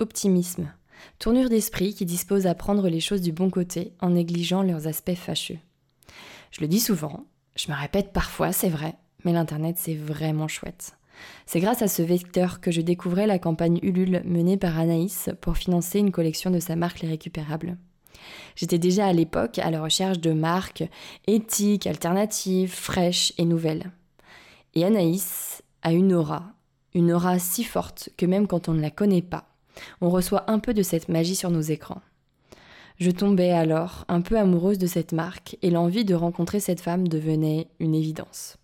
Optimisme. Tournure d'esprit qui dispose à prendre les choses du bon côté en négligeant leurs aspects fâcheux. Je le dis souvent, je me répète parfois, c'est vrai, mais l'Internet c'est vraiment chouette. C'est grâce à ce vecteur que je découvrais la campagne Ulule menée par Anaïs pour financer une collection de sa marque Les Récupérables. J'étais déjà à l'époque à la recherche de marques éthiques, alternatives, fraîches et nouvelles. Et Anaïs a une aura, une aura si forte que même quand on ne la connaît pas, on reçoit un peu de cette magie sur nos écrans. Je tombais alors un peu amoureuse de cette marque et l'envie de rencontrer cette femme devenait une évidence.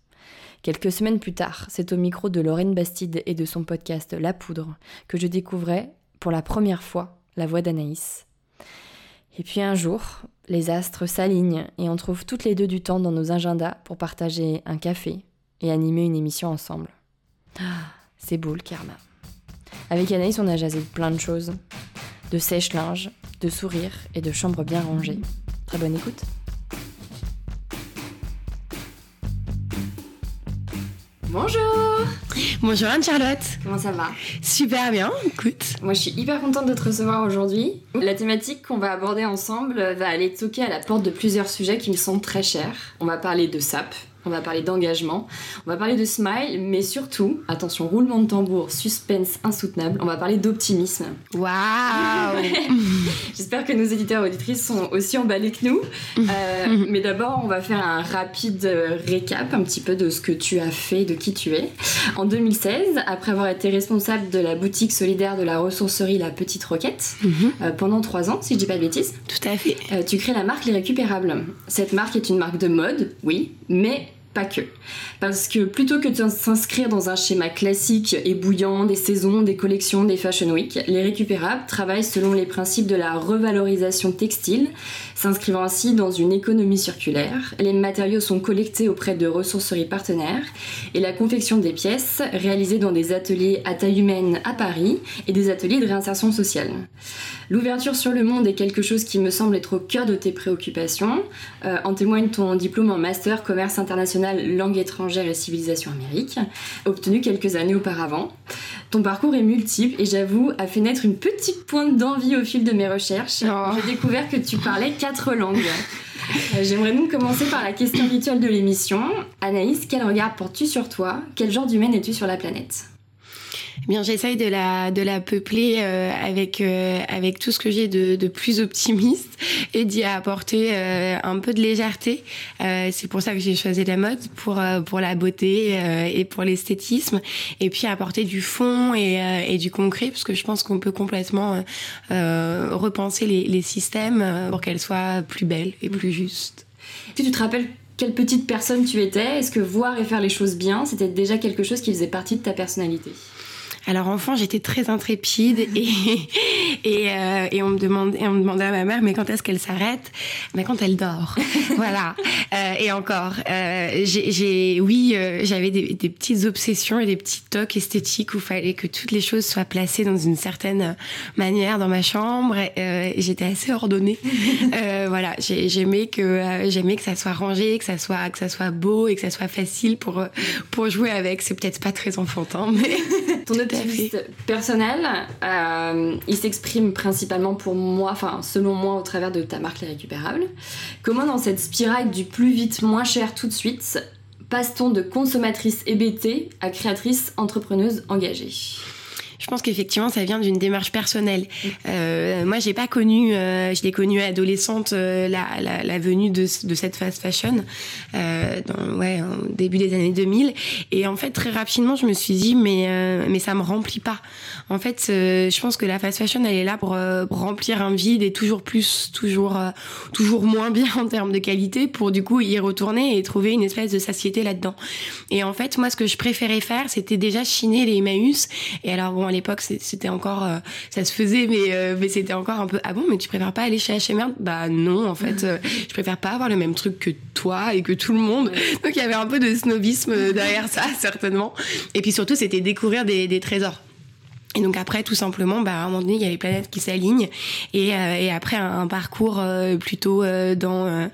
Quelques semaines plus tard, c'est au micro de Lorraine Bastide et de son podcast La Poudre que je découvrais pour la première fois la voix d'Anaïs. Et puis un jour, les astres s'alignent et on trouve toutes les deux du temps dans nos agendas pour partager un café et animer une émission ensemble. Ah, c'est beau le karma. Avec Anaïs, on a jasé de plein de choses. De sèche-linge, de sourires et de chambres bien rangées. Très bonne écoute. Bonjour Bonjour Anne-Charlotte Comment ça va? Super bien, écoute. Moi je suis hyper contente de te recevoir aujourd'hui. La thématique qu'on va aborder ensemble va aller toquer à la porte de plusieurs sujets qui me sont très chers. On va parler de SAP, on va parler d'engagement, on va parler de smile, mais surtout, attention, roulement de tambour, suspense insoutenable, on va parler d'optimisme. Waouh J'espère que nos éditeurs et auditrices sont aussi emballés que nous. Euh, mais d'abord, on va faire un rapide récap un petit peu de ce que tu as fait, de qui tu es. En 2016, après avoir été responsable de la boutique solidaire de la ressourcerie La Petite Roquette, euh, pendant trois ans, si je dis pas de bêtises. Tout à fait. Euh, tu crées la marque Les Récupérables. Cette marque est une marque de mode, oui, mais pas que. Parce que plutôt que de s'inscrire dans un schéma classique et bouillant des saisons, des collections, des fashion week, les récupérables travaillent selon les principes de la revalorisation textile, s'inscrivant ainsi dans une économie circulaire. Les matériaux sont collectés auprès de ressourceries partenaires et la confection des pièces réalisée dans des ateliers à taille humaine à Paris et des ateliers de réinsertion sociale. L'ouverture sur le monde est quelque chose qui me semble être au cœur de tes préoccupations. Euh, en témoigne ton diplôme en master commerce international langue étrangère et civilisation amérique, obtenu quelques années auparavant. Ton parcours est multiple et j'avoue a fait naître une petite pointe d'envie au fil de mes recherches. Oh. J'ai découvert que tu parlais quatre langues. Euh, J'aimerais donc commencer par la question rituelle de l'émission. Anaïs, quel regard portes-tu sur toi? Quel genre d'humaine es-tu sur la planète? Eh bien, j'essaye de la de la peupler euh, avec euh, avec tout ce que j'ai de, plus optimiste et d'y apporter euh, un peu de légèreté. C'est pour ça que j'ai choisi la mode pour pour la beauté et pour l'esthétisme et puis apporter du fond et, et du concret parce que je pense qu'on peut complètement repenser les, les systèmes pour qu'elles soient plus belles et plus justes. Tu te rappelles quelle petite personne tu étais? Est-ce que voir et faire les choses bien, c'était déjà quelque chose qui faisait partie de ta personnalité? Alors enfant, j'étais très intrépide et et, euh, et on me demandait on me demandait à ma mère mais quand est-ce qu'elle s'arrête? Mais quand elle dort. voilà. Euh, et encore, euh, j'ai oui, euh, j'avais des, des petites obsessions et des petits tocs esthétiques où fallait que toutes les choses soient placées dans une certaine manière dans ma chambre. euh, j'étais assez ordonnée. Euh, voilà, j'ai- j'aimais que j'aimais que ça soit rangé, que ça soit que ça soit beau et que ça soit facile pour pour jouer avec. C'est peut-être pas très enfantin, mais Ton personnel, euh, il s'exprime principalement pour moi, enfin selon moi, au travers de ta marque Les Récupérables. Comment dans cette spirale du plus vite, moins cher tout de suite, passe-t-on de consommatrice hébétée à créatrice entrepreneuse engagée? Je pense qu'effectivement, ça vient d'une démarche personnelle. Euh, moi, j'ai pas connu, euh, je l'ai connue adolescente, euh, la, la, la venue de, de cette fast fashion, euh, dans, ouais, au début des années 2000. Et en fait, très rapidement, je me suis dit, mais mais ça me remplit pas. En fait, je pense que la fast fashion, elle est là pour, pour remplir un vide et toujours plus, toujours toujours moins bien en termes de qualité, pour du coup y retourner et trouver une espèce de satiété là-dedans. Et en fait, moi, ce que je préférais faire, c'était déjà chiner les Emmaüs. Et alors, bon, bon, à l'époque, c'était encore, ça se faisait, mais mais c'était encore un peu ah bon, mais tu préfères pas aller chez H&M Bah non, en fait, je préfère pas avoir le même truc que toi et que tout le monde. Donc il y avait un peu de snobisme derrière ça, certainement. Et puis surtout, c'était découvrir des, des trésors. Et donc après, tout simplement, bah, à un moment donné, il y a les planètes qui s'alignent. Et, euh, et après, un, parcours euh, plutôt euh, dans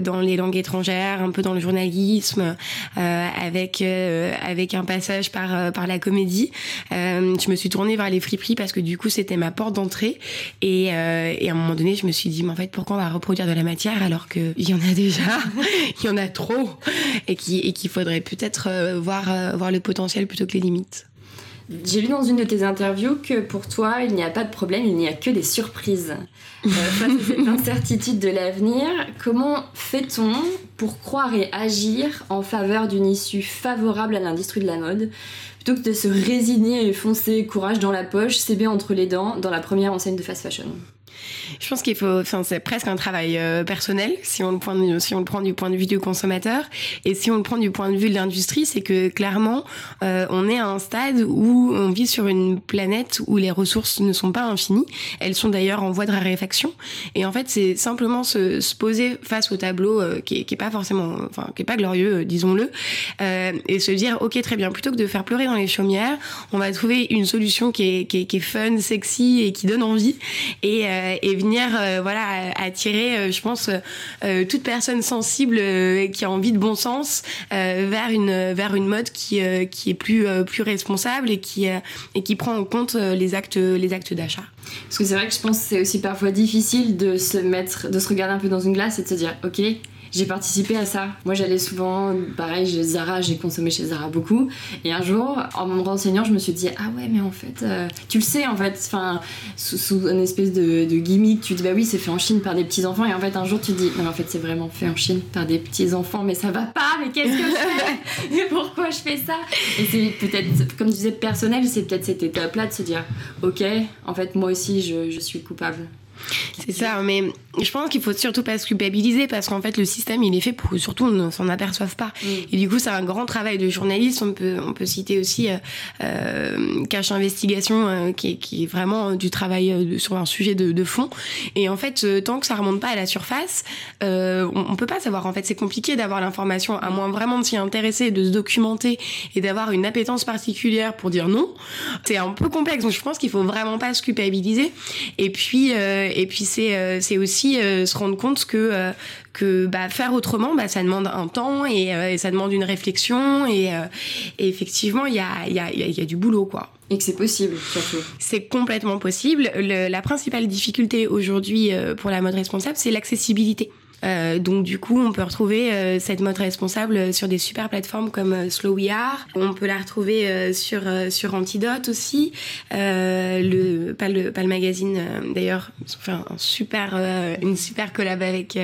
dans les langues étrangères, un peu dans le journalisme, avec avec un passage par par la comédie. je me suis tournée vers les friperies parce que du coup, c'était ma porte d'entrée. Et, et à un moment donné, je me suis dit, mais en fait, pourquoi on va reproduire de la matière alors qu'il y en a déjà, il y en a trop, et qui et qu'il faudrait peut-être voir voir le potentiel plutôt que les limites. J'ai lu dans une de tes interviews que pour toi, il n'y a pas de problème, il n'y a que des surprises. Euh, face à cette incertitude de l'avenir, comment fait-on pour croire et agir en faveur d'une issue favorable à l'industrie de la mode? Plutôt que de se résigner et foncer courage dans la poche, CB entre les dents dans la première enseigne de fast fashion je pense qu'il faut, enfin, c'est presque un travail euh, personnel si on le prend, si on le prend du point de vue du consommateur, et si on le prend du point de vue de l'industrie, c'est que clairement, euh, on est à un stade où on vit sur une planète où les ressources ne sont pas infinies. Elles sont d'ailleurs en voie de raréfaction. Et en fait, c'est simplement se, se, poser face au tableau euh, qui, est, qui est pas forcément, enfin, qui est pas glorieux, disons-le, et se dire, ok, très bien, plutôt que de faire pleurer dans les chaumières, on va trouver une solution qui est, qui est, qui est fun, sexy et qui donne envie. Et, et venir euh, voilà attirer euh, je pense euh, toute personne sensible qui a envie de bon sens vers une vers une mode qui qui est plus plus responsable et qui et qui prend en compte les actes les actes d'achat. Parce que c'est vrai que je pense que c'est aussi parfois difficile de se mettre de se regarder un peu dans une glace et de se dire OK j'ai participé à ça. Moi, j'allais souvent, pareil, Zara, j'ai consommé chez Zara beaucoup. Et un jour, en me renseignant, je me suis dit, ah ouais, mais en fait, euh, tu le sais, en fait, enfin, sous, une espèce de, gimmick, tu dis, bah oui, c'est fait en Chine par des petits enfants. Et en fait, un jour, tu dis, non, en fait, c'est vraiment fait en Chine par des petits enfants, mais ça va pas, mais qu'est-ce que je fais? Mais pourquoi je fais ça? Et c'est peut-être, comme tu disais, personnel, c'est peut-être cette étape-là de se dire, ok, en fait, moi aussi, je, je suis coupable. C'est ça, mais je pense qu'il faut surtout pas se culpabiliser parce qu'en fait le système il est fait pour que surtout on ne s'en aperçoive pas. Mm. Et du coup c'est un grand travail de journaliste. On peut on peut citer aussi euh, euh Cache Investigation euh, qui, est, qui est vraiment du travail euh, sur un sujet de, de fond. Et en fait tant que ça remonte pas à la surface, on, on, peut pas savoir. En fait c'est compliqué d'avoir l'information à moins vraiment de s'y intéresser, de se documenter et d'avoir une appétence particulière pour dire non. C'est un peu complexe. Donc je pense qu'il faut vraiment pas se culpabiliser. Et puis et puis c'est c'est aussi euh, se rendre compte que euh, que bah, faire autrement, bah, ça demande un temps et, euh, ça demande une réflexion et, effectivement il y a, y, a, y a du boulot quoi. Et que c'est possible, surtout. C'est complètement possible. la principale difficulté aujourd'hui pour la mode responsable, c'est l'accessibilité. Euh, donc du coup, on peut retrouver euh, cette mode responsable sur des super plateformes comme euh, Slow We Are. On peut la retrouver sur sur Antidote aussi. le pas le magazine d'ailleurs, fait un super une super collab avec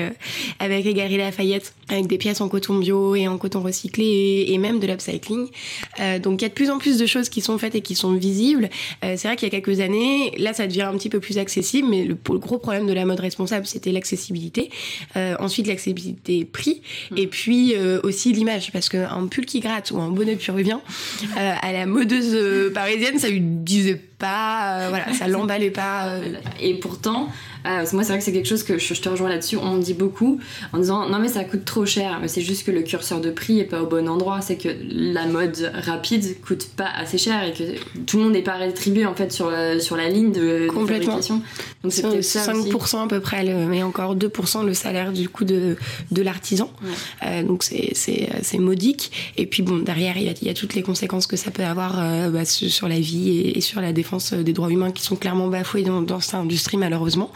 avec Egari Lafayette avec des pièces en coton bio et en coton recyclé et, même de l'upcycling. donc il y a de plus en plus de choses qui sont faites et qui sont visibles. c'est vrai qu'il y a quelques années, là ça devient un petit peu plus accessible, mais le, gros problème de la mode responsable, c'était l'accessibilité. Euh, ensuite l'accessibilité prix mm. et puis euh, aussi l'image. Parce qu'un pull qui gratte ou un bonnet puruvien euh, à la modeuse parisienne ça lui disait pas voilà ça l'emballait pas et pourtant ah, moi, c'est vrai que c'est quelque chose que je, te rejoins là-dessus. On me dit beaucoup en disant non, mais ça coûte trop cher. Mais c'est juste que le curseur de prix est pas au bon endroit. C'est que la mode rapide coûte pas assez cher et que tout le monde n'est pas rétribué en fait sur la, sur la ligne de, Complètement. Donc c'est peut 5% à peu près, mais encore 2% le salaire du coup de, de l'artisan. Euh, donc c'est modique. Et puis bon, derrière, il y, a, il y, a, toutes les conséquences que ça peut avoir euh, bah, sur la vie et, sur la défense des droits humains qui sont clairement bafoués dans, dans cette industrie malheureusement.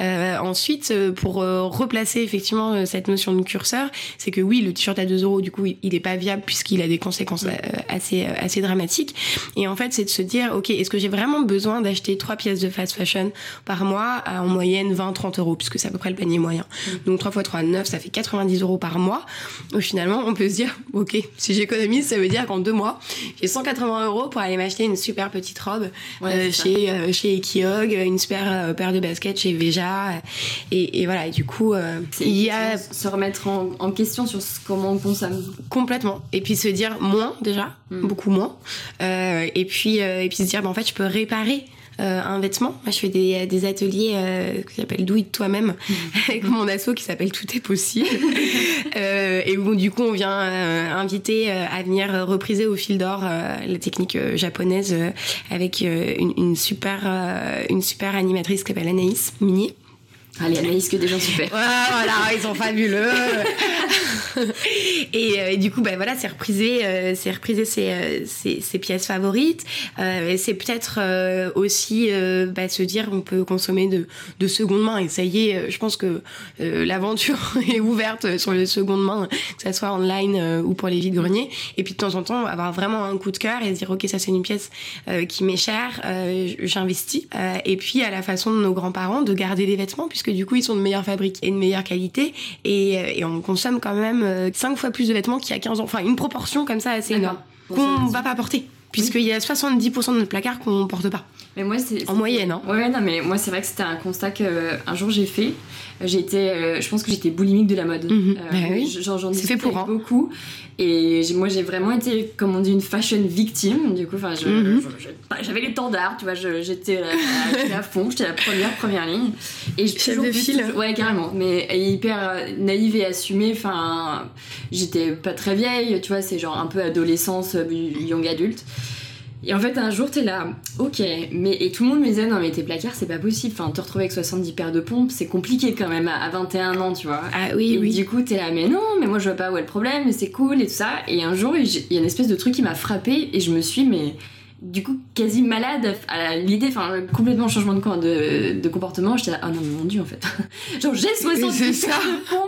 Euh, ensuite, euh, pour euh, replacer effectivement cette notion de curseur, c'est que oui, le t-shirt à 2 euros, du coup, il n'est pas viable puisqu'il a des conséquences assez, assez dramatiques. Et en fait, c'est de se dire, ok, est-ce que j'ai vraiment besoin d'acheter trois pièces de fast fashion par mois à en moyenne 20-30 euros, puisque c'est à peu près le panier moyen. Mm. Donc 3 x 3, 9, ça fait 90 euros par mois. Donc, finalement, on peut se dire, ok, si j'économise, ça veut dire qu'en deux mois, j'ai 180 euros pour aller m'acheter une super petite robe chez, chez Ekiog, une super paire de baskets chez Véja. Et, voilà, et du coup, il y a... Se remettre en, question sur comment on consomme. Complètement. Et puis se dire moins déjà, hmm. beaucoup moins. et, puis, et puis se dire, bah, en fait, je peux réparer euh, un vêtement. Moi, je fais des, des ateliers euh, qui s'appellent Do It Toi-même avec mon asso qui s'appelle Tout est possible. euh, et où, du coup, on vient euh, inviter à venir repriser au fil d'or la technique japonaise avec une, une, super, une super animatrice qui s'appelle Anaïs Mini. Allez, Anaïs, que des gens super. voilà, ils sont fabuleux. et, et, du coup, ben voilà, c'est repriser, c'est repriser ses, ses, ses, pièces favorites. Euh, c'est peut-être aussi bah, se dire on peut consommer de, de seconde main. Et ça y est, je pense que l'aventure est ouverte sur le seconde main, que ça soit online ou pour les vides greniers. Et puis de temps en temps, avoir vraiment un coup de cœur et se dire ok, ça c'est une pièce qui m'est chère, j'investis. et puis à la façon de nos grands-parents, de garder les vêtements puisque du coup ils sont de meilleure fabrique et de meilleure qualité. Et, euh, et on consomme quand même 5 euh, fois plus de vêtements qu'il y a 15 ans. Enfin une proportion comme ça assez énorme qu'on va pas porter. Puisqu'il y a 70% de notre placard qu'on porte pas. Mais moi, c'est en moyenne. Hein. Ouais, non, mais moi, c'est vrai que c'était un constat que euh, un jour j'ai fait. J'étais, je pense que j'étais boulimique de la mode. Mhm. bah oui. J'en fait pour hein. beaucoup. Et moi, j'ai vraiment été, comme on dit, une fashion victime. Du coup, enfin, mhm. j'avais l'étendard, tu vois, j'étais à fond, j'étais la première, première ligne. Et Chef de file. Ouais, carrément. Mais hyper naïve et assumée. Enfin, j'étais pas très vieille, tu vois, c'est genre un peu adolescence, young adulte. Et en fait, un jour, t'es là, ok, mais et tout le monde me disait, non, mais tes placards, c'est pas possible. Enfin, te retrouver avec 70 paires de pompes, c'est compliqué quand même à 21 ans, tu vois. Ah oui, et oui. Du coup, t'es là, mais non, mais moi je vois pas où est le problème, mais c'est cool et tout ça. Et un jour, il y a une espèce de truc qui m'a frappé et je me suis, mais du coup quasi malade à l'idée enfin complètement changement de, de, comportement j'étais là ah non mais mon dieu en fait. Genre j'ai 70 ça.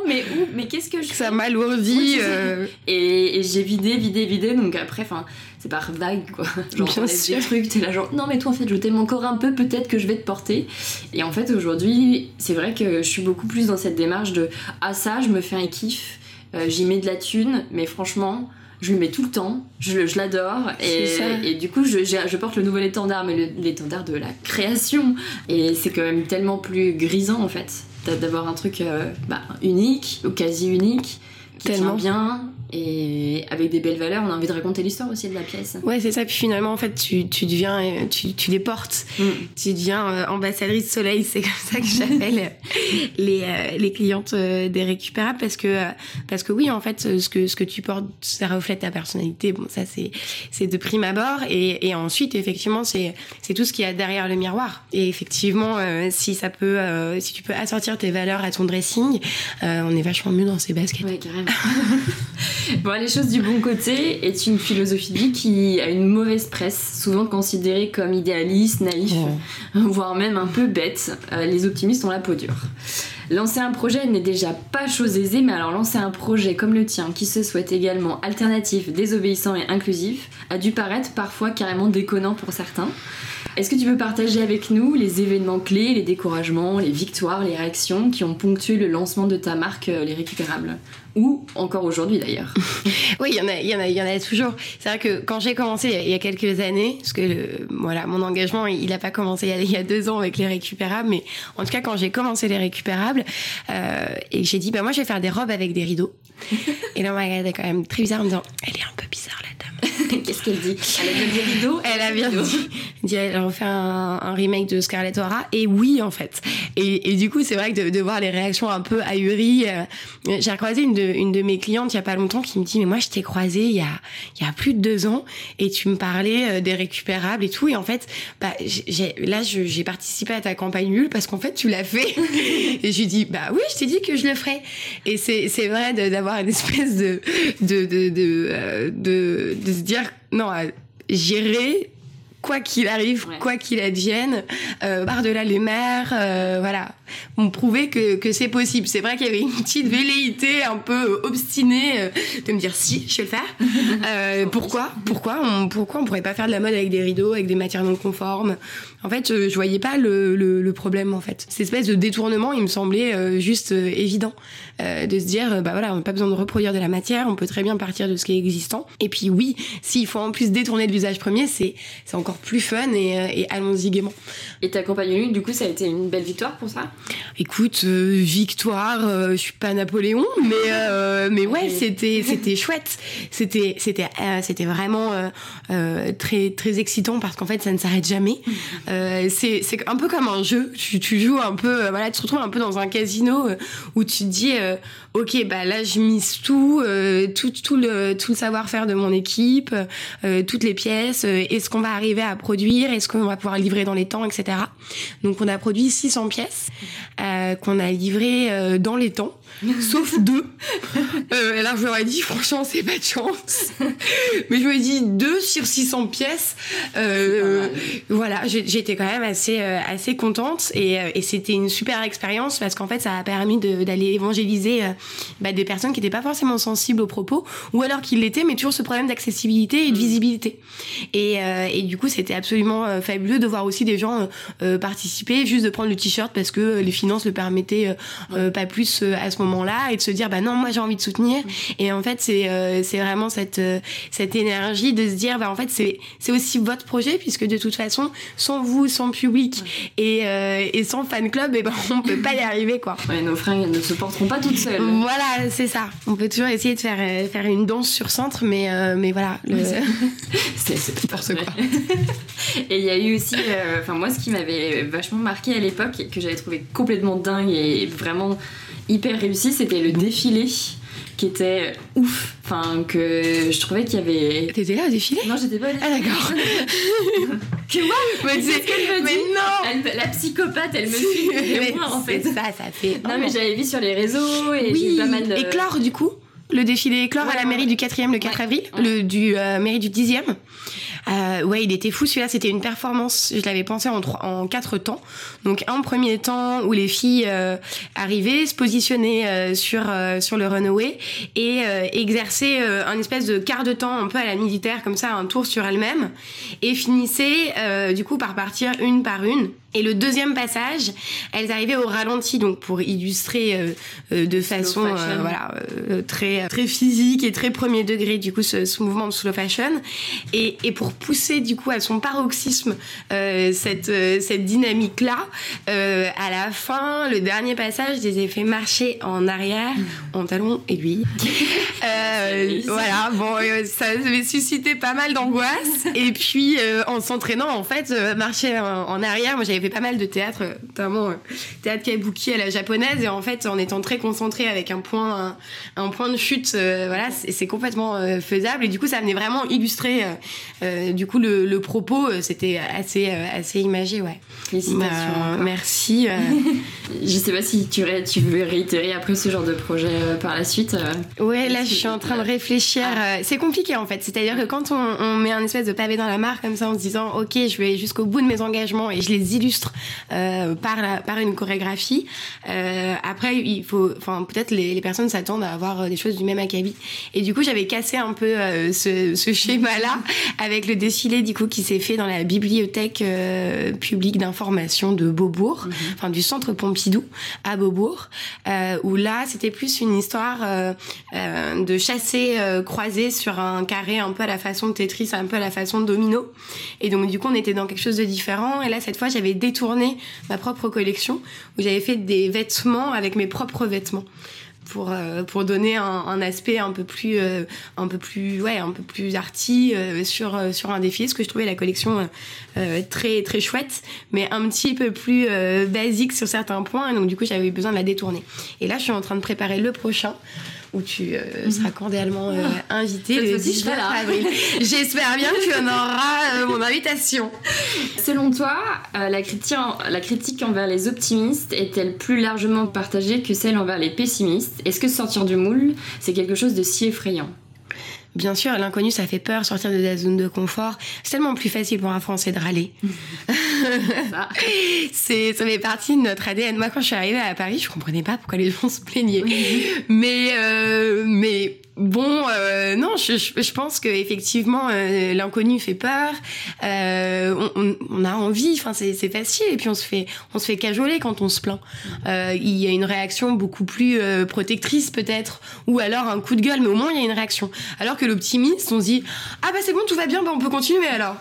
mais où mais qu'est-ce que je ça m'alourdit euh... et, et j'ai vidé vidé vidé donc après enfin c'est par vague quoi. Genre Bien sûr. des trucs t'es là genre non mais toi en fait je t'aime encore un peu peut-être que je vais te porter. Et en fait aujourd'hui c'est vrai que je suis beaucoup plus dans cette démarche de ah ça je me fais un kiff euh, j'y mets de la thune mais franchement je lui mets tout le temps, je, je l'adore et, et, du coup je, je, porte le nouvel étendard, mais l'étendard de la création. Et c'est quand même tellement plus grisant en fait d'avoir un truc euh, bah, unique ou quasi unique qui tellement. bien et avec des belles valeurs, on a envie de raconter l'histoire aussi de la pièce. Ouais, c'est ça. Puis finalement, en fait, tu, tu deviens, tu, tu les portes. Mm. Tu deviens euh, ambassadrice soleil. C'est comme ça que j'appelle les, euh, les clientes euh, des récupérables parce que, parce que oui, en fait, ce que, ce que tu portes, ça reflète ta personnalité. Bon, ça, c'est, c'est de prime abord. Et, et ensuite, effectivement, c'est, c'est tout ce qu'il y a derrière le miroir. Et effectivement, si ça peut, si tu peux assortir tes valeurs à ton dressing, on est vachement mieux dans ces baskets. Ouais, carrément. bon, les choses du bon côté est une philosophie de vie qui a une mauvaise presse, souvent considérée comme idéaliste, naïf, voire même un peu bête. Euh, les optimistes ont la peau dure. Lancer un projet n'est déjà pas chose aisée, mais alors lancer un projet comme le tien, qui se souhaite également alternatif, désobéissant et inclusif, a dû paraître parfois carrément déconnant pour certains. Est-ce que tu peux partager avec nous les événements clés, les découragements, les victoires, les réactions qui ont ponctué le lancement de ta marque euh, Les Récupérables? Ou encore aujourd'hui d'ailleurs. oui, il y en a, toujours. C'est vrai que quand j'ai commencé il y a quelques années, parce que voilà, mon engagement, il n'a pas commencé il y, a, deux ans avec les récupérables, mais en tout cas quand j'ai commencé les récupérables euh, et j'ai dit bah moi je vais faire des robes avec des rideaux. et là on m'a regardé quand même très bizarre en me disant elle est un peu bizarre la dame. Qu'est-ce qu'elle dit? Elle a bien dit rideaux. Elle a bien dit. Elle a refait un, un, remake de Scarlett O'Hara et oui en fait. Et, et du coup c'est vrai que de, de, voir les réactions un peu ahuries, euh, j'ai croisé une une de mes clientes il y a pas longtemps qui me dit mais moi je t'ai croisé il y a il y a plus de deux ans et tu me parlais euh, des récupérables et tout et en fait bah j'ai là j'ai participé à ta campagne nulle parce qu'en fait tu l'as fait et je lui bah oui je t'ai dit que je le ferais. Et c'est vrai d'avoir une espèce de de de de, euh, de, de se dire non j'irai quoi qu'il arrive, quoi qu'il advienne, euh, par-delà les mers, euh, voilà, on prouvait que, que c'est possible. C'est vrai qu'il y avait une petite velléité un peu obstinée euh, de me dire si, je vais le faire. Pourquoi? Pourquoi on, pourquoi on pourrait pas faire de la mode avec des rideaux, avec des matières non conformes? En fait, je, je voyais pas le, le, le, problème en fait. Cette espèce de détournement, il me semblait juste évident de se dire bah voilà, on n'a pas besoin de reproduire de la matière, on peut très bien partir de ce qui est existant. Et puis oui, s'il faut en plus détourner de l'usage premier, c'est c'est encore encore plus fun et, et allons-y gaiement. Et ta campagne du coup, ça a été une belle victoire pour ça? Écoute, victoire, je suis pas Napoléon, mais mais ouais, c'était c'était chouette. C'était c'était c'était vraiment très très excitant parce qu'en fait, ça ne s'arrête jamais. c'est c'est un peu comme un jeu. Tu, tu joues un peu, voilà, tu te retrouves un peu dans un casino où tu te dis, ok, bah là, je mise tout, tout tout le tout le savoir-faire de mon équipe, toutes les pièces. Est-ce qu'on va arriver à produire Est-ce qu'on va pouvoir livrer dans les temps, etc. Donc on a produit 600 pièces euh, qu'on a livrées euh, dans les temps, sauf deux. Euh, alors je leur ai dit franchement c'est pas de chance. Mais je lui ai dit deux sur 600 pièces. Euh, voilà, j'étais quand même assez assez contente et, et c'était une super expérience parce qu'en fait ça a permis d'aller évangéliser bah, des personnes qui n'étaient pas forcément sensibles aux propos ou alors qui l'étaient mais toujours ce problème d'accessibilité et de mm. visibilité. Et, et du coup c'était absolument fabuleux de voir aussi des gens euh, participer, juste de prendre le t-shirt parce que les finances le permettaient euh, euh, pas plus à ce moment-là et de se dire bah non moi j'ai envie de soutenir et en fait c'est c'est vraiment cette cette énergie de se dire bah en fait c'est c'est aussi votre projet puisque de toute façon sans vous sans public et et sans fan club et eh ben on peut pas y arriver quoi. Ouais, nos fringues ne se porteront pas toutes seules. Voilà, c'est ça. On peut toujours essayer de faire faire une danse sur centre mais mais voilà, c'est n'importe quoi. et il y a eu aussi enfin moi ce qui m'avait vachement marqué à l'époque et que j'avais trouvé complètement dingue et vraiment hyper réussi, c'était le défilé qui était ouf. Enfin, que je trouvais qu'il y avait. T'étais là au défilé Non, j'étais pas là. Ah, d'accord. que moi Mais c'est ce qu'elle me dit. non La psychopathe, elle me suit. mais moi, en fait. ça, ça fait. Non, mais j'avais vu sur les réseaux et oui. j'ai pas mal de. Éclore, du coup le défilé éclore à la mairie du 4e le 4 avril, le du euh, mairie du 10e. Euh, ouais, il était fou celui-là. C'était une performance. Je l'avais pensé en, trois, en quatre temps. Donc un premier temps où les filles euh, arrivaient, se positionnaient euh, sur euh, sur le runway et exerçaient un espèce de quart de temps un peu à la militaire comme ça, un tour sur elles-mêmes et finissaient du coup par partir une par une et le deuxième passage, elles arrivaient au ralenti, donc pour illustrer euh, euh, de façon euh, voilà très très physique et très premier degré du coup ce, ce mouvement de slow fashion, et, et, pour pousser du coup à son paroxysme cette cette dynamique là, à la fin, le dernier passage, ai fait marcher en arrière en talons aiguilles. voilà, bon, ça avait suscité pas mal d'angoisse, et puis en s'entraînant en fait marcher en, en arrière, moi j'avais fait pas mal de théâtre, notamment euh, théâtre kabuki à la japonaise, et en fait, en étant très concentré avec un point, un, point de chute, euh, voilà, c'est complètement euh, faisable. Et du coup, ça venait vraiment illustrer, du coup, le, propos. C'était assez, assez imagé, ouais. Félicitations. merci. je sais pas si tu, tu veux réitérer après ce genre de projet par la suite. ouais, là, je suis en train de réfléchir. Ah. C'est compliqué en fait. C'est-à-dire que quand on, on, met un espèce de pavé dans la mare comme ça en se disant, ok, je vais jusqu'au bout de mes engagements et je les illustre euh, par, la, par une chorégraphie. Euh, après, il faut, enfin, peut-être les, les, personnes s'attendent à avoir euh, des choses du même acabit. Et du coup, j'avais cassé un peu euh, ce, ce schéma-là avec le défilé du coup qui s'est fait dans la bibliothèque publique d'information de Beaubourg, mhm. enfin du centre Pompidou à Beaubourg, où là, c'était plus une histoire de chasser croisé sur un carré un peu à la façon de Tetris, un peu à la façon de domino. Et donc, du coup, on était dans quelque chose de différent. Et là, cette fois, j'avais détourné ma propre collection où j'avais fait des vêtements avec mes propres vêtements pour euh, pour donner un, aspect un peu plus euh, un peu plus ouais un peu plus arty euh, sur sur un défi parce que je trouvais la collection très très chouette mais un petit peu plus basique sur certains points donc du coup j'avais besoin de la détourner. Et là je suis en train de préparer le prochain où tu euh, mhm. seras cordialement euh, invité le 19 avril. J'espère bien que tu en auras euh, mon invitation. Selon toi, la, critique, la critique envers les optimistes est-elle plus largement partagée que celle envers les pessimistes? Est-ce que sortir du moule, c'est quelque chose de si effrayant? Bien sûr, l'inconnu, ça fait peur, sortir de la zone de confort. C'est tellement plus facile pour un Français de râler. c'est, ça fait partie de notre ADN. Moi, quand je suis arrivée à Paris, je comprenais pas pourquoi les gens se plaignaient. Mais, euh, mais Bon, euh, non, je, je, pense que effectivement euh, l'inconnu fait peur. Euh, on, on, a envie, enfin c'est, c'est facile et puis on se fait on se fait cajoler quand on se plaint. Euh, il y a une réaction beaucoup plus euh, protectrice peut-être, ou alors un coup de gueule, mais au moins il y a une réaction. Alors que l'optimiste, on se dit ah bah c'est bon tout va bien, bah on peut continuer alors.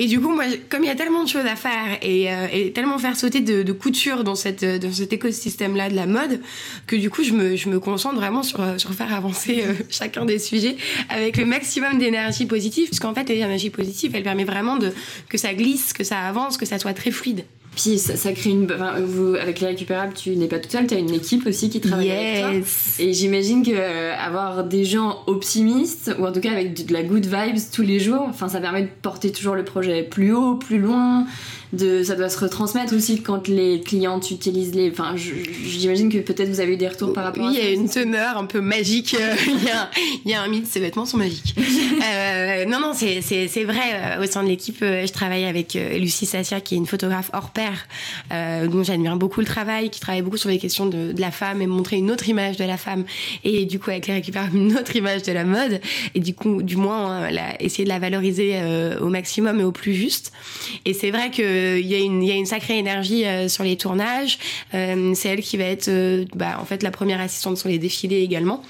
Et du coup, moi, comme il y a tellement de choses à faire et, euh, tellement faire sauter de, de couture dans, cette, dans cet écosystème-là de la mode, que du coup, je me, je me concentre vraiment sur, sur faire avancer euh, chacun des sujets avec le maximum d'énergie positive. Parce qu'en fait, l'énergie positive, elle permet vraiment de, que ça glisse, que ça avance, que ça soit très fluide. Puis ça, crée une. Enfin, vous, avec les récupérables, tu n'es pas toute seule, tu as une équipe aussi qui travaille avec toi. Et j'imagine que euh, avoir des gens optimistes, ou en tout cas avec de la good vibes tous les jours, enfin, ça permet de porter toujours le projet plus haut, plus loin de, ça doit se retransmettre aussi quand les clients utilisent les. Enfin, j'imagine que peut-être vous avez eu des retours par rapport oui, à il y a une teneur un peu magique. Euh, il, y a, il y, a, un mythe, ces vêtements sont magiques. euh, non, non, c'est vrai. Euh, au sein de l'équipe, je travaille avec Lucie Sassia, qui est une photographe hors pair, euh, dont j'admire beaucoup le travail, qui travaille beaucoup sur les questions de, de, la femme et montrer une autre image de la femme. Et du coup, avec les récupérer une autre image de la mode. Et du coup, du moins, hein, la, essayer de la valoriser euh, au maximum et au plus juste. Et c'est vrai que il y, a une, y a une sacrée énergie euh, sur les tournages. Euh, c'est elle qui va être euh, bah, en fait la première assistante sur les défilés également.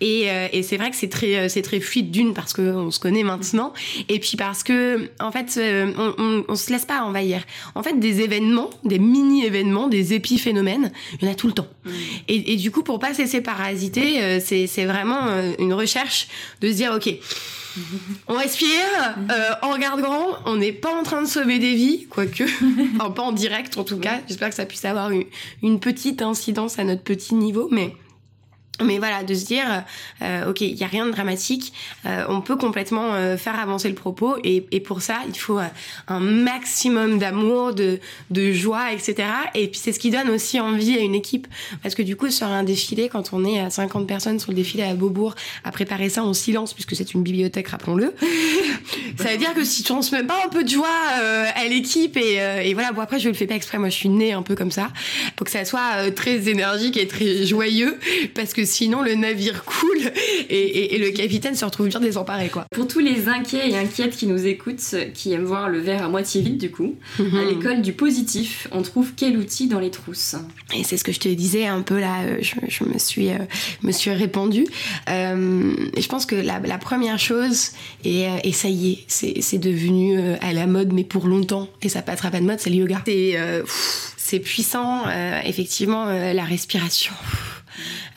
Et, et c'est vrai que c'est très, c'est très fluide d'une parce qu'on se connaît maintenant et puis parce que en fait on, on, on, se laisse pas envahir. En fait des événements, des mini événements, des épiphénomènes, il y en a tout le temps. Mmh. Et, et, du coup pour pas se laisser parasiter, c'est vraiment une recherche de se dire ok on respire, euh, on regarde grand, on n'est pas en train de sauver des vies, quoique, enfin, pas en direct en tout cas. J'espère que ça puisse avoir une, une petite incidence à notre petit niveau, mais mais voilà, de se dire, euh, ok, il y a rien de dramatique, euh, on peut complètement euh, faire avancer le propos, et, et, pour ça, il faut un maximum d'amour, de, de joie, etc. Et puis c'est ce qui donne aussi envie à une équipe, parce que du coup, sur un défilé, quand on est à 50 personnes sur le défilé à Beaubourg, à préparer ça en silence, puisque c'est une bibliothèque, rappelons-le, ça veut dire que si tu transmets pas un peu de joie à l'équipe, et, et, voilà, bon après, je le fais pas exprès, moi je suis née un peu comme ça, pour que ça soit très énergique et très joyeux, parce que sinon le navire coule et, et, et, le capitaine se retrouve bien désemparé quoi. Pour tous les inquiets et inquiètes qui nous écoutent, qui aiment voir le verre à moitié vide du coup, à l'école du positif, on trouve quel outil dans les trousses? Et c'est ce que je te disais un peu là, je, je me suis euh, me suis répandue. Euh, je pense que la, la première chose et, et, ça y est, c'est devenu euh, à la mode mais pour longtemps et ça passera pas de mode, c'est le yoga. C'est c'est puissant, effectivement la respiration.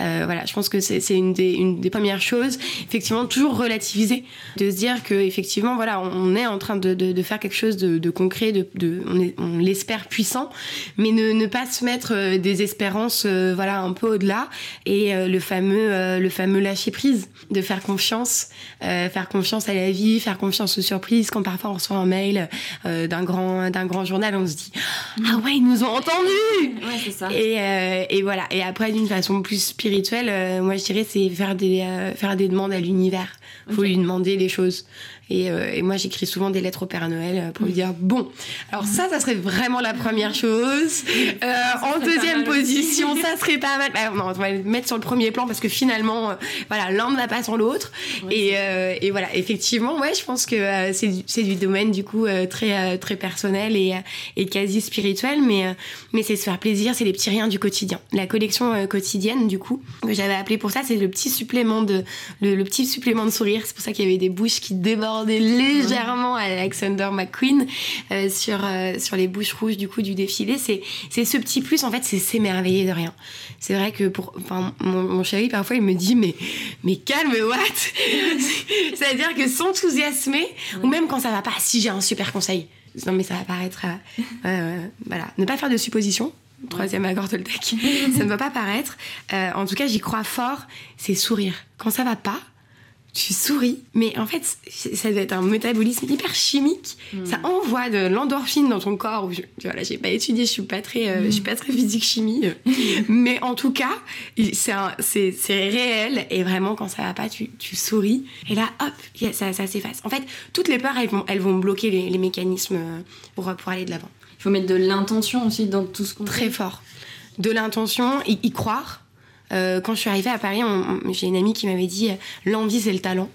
Euh, voilà, je pense que c'est une des, une des premières choses. Effectivement, toujours relativiser, de se dire que effectivement, voilà, on est en train de, de, de faire quelque chose de, de concret, de, de on, on l'espère puissant, mais ne, ne, pas se mettre euh, des espérances, euh, voilà, un peu au-delà. Et euh, le fameux, euh, le fameux lâcher prise, de faire confiance, euh, faire confiance à la vie, faire confiance aux surprises. Quand parfois on reçoit un mail d'un grand, d'un grand journal, on se dit ah ouais, ils nous ont entendus. Ouais, c'est ça. Et, et voilà. Et après, d'une façon plus spirituelle, euh, moi je dirais c'est faire des euh, faire des demandes à l'univers. Faut okay. lui demander les choses. Et, euh, et moi, j'écris souvent des lettres au Père Noël pour lui dire bon. Alors ça, ça serait vraiment la première chose. Euh, en deuxième position, ça serait pas mal. Bah, non, on va le mettre sur le premier plan parce que finalement, euh, voilà, l'un ne va pas sans l'autre. Ouais, et, euh, et voilà, effectivement, ouais, je pense que euh, c'est du, du domaine du coup très très personnel et, et quasi spirituel, mais mais c'est se faire plaisir, c'est les petits riens du quotidien. La collection quotidienne du coup que j'avais appelé pour ça, c'est le petit supplément de le, le petit supplément de sourire. C'est pour ça qu'il y avait des bouches qui débordent légèrement Alexander McQueen euh, sur euh, sur les bouches rouges du coup du défilé. C'est c'est ce petit plus en fait, c'est s'émerveiller de rien. C'est vrai que pour enfin mon, mon, chéri parfois il me dit mais mais calme what? C'est à dire que s'enthousiasmer ou même quand ça va pas, si j'ai un super conseil. Non mais ça va paraître euh, euh, voilà, ne pas faire de suppositions troisième accord Toltec. ça ne va pas paraître. Euh, en tout cas, j'y crois fort. C'est sourire. Quand ça va pas, tu souris, mais en fait, ça doit être un métabolisme hyper chimique. Mmh. Ça envoie de l'endorphine dans ton corps. Je, voilà, j'ai pas étudié, je suis pas très, euh, mmh. je suis pas très physique chimie, mais en tout cas, c'est réel et vraiment quand ça va pas, tu, tu souris et là, hop, ça, ça s'efface. En fait, toutes les peurs, elles vont, elles vont bloquer les, les mécanismes pour pour aller de l'avant. Il faut mettre de l'intention aussi dans tout ce qu'on fait. Très fort. De l'intention, y, y croire. Euh, quand je suis arrivée à Paris, j'ai une amie qui m'avait dit l'envie c'est le talent.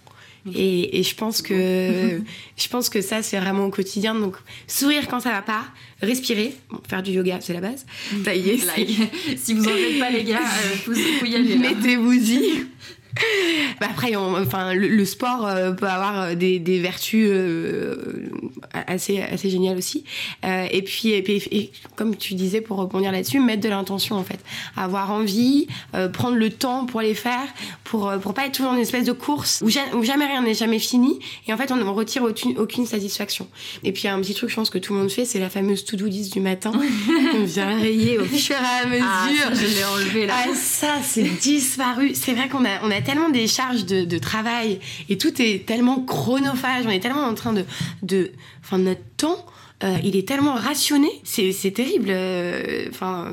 Et, et, je pense que je pense que ça c'est vraiment au quotidien. Donc sourire quand ça va pas, respirer, bon, faire du yoga c'est la base. Ça y est. si vous en faites pas les gars, euh, vous, vous y aller. Mettez-vous-y. bah après, enfin, le, sport euh, peut avoir euh, des, des vertus euh, assez, assez géniales aussi. et puis, et puis comme tu disais, pour rebondir là-dessus, mettre de l'intention en fait, avoir envie, prendre le temps pour les faire, pour pour pas être toujours dans une espèce de course où, jamais rien n'est jamais fini. Et en fait, on ne retire aucune, aucune satisfaction. Et puis un petit truc, je pense que tout le monde fait, c'est la fameuse to-do list du matin. on vient rayer au fur et à mesure. Ah, je l'ai enlevé là. Ah, ça, c'est disparu. C'est vrai qu'on a on a tellement des charges de, travail et tout est tellement chronophage, on est tellement en train de, de enfin notre temps euh, il est tellement rationné, c'est terrible. Euh, enfin,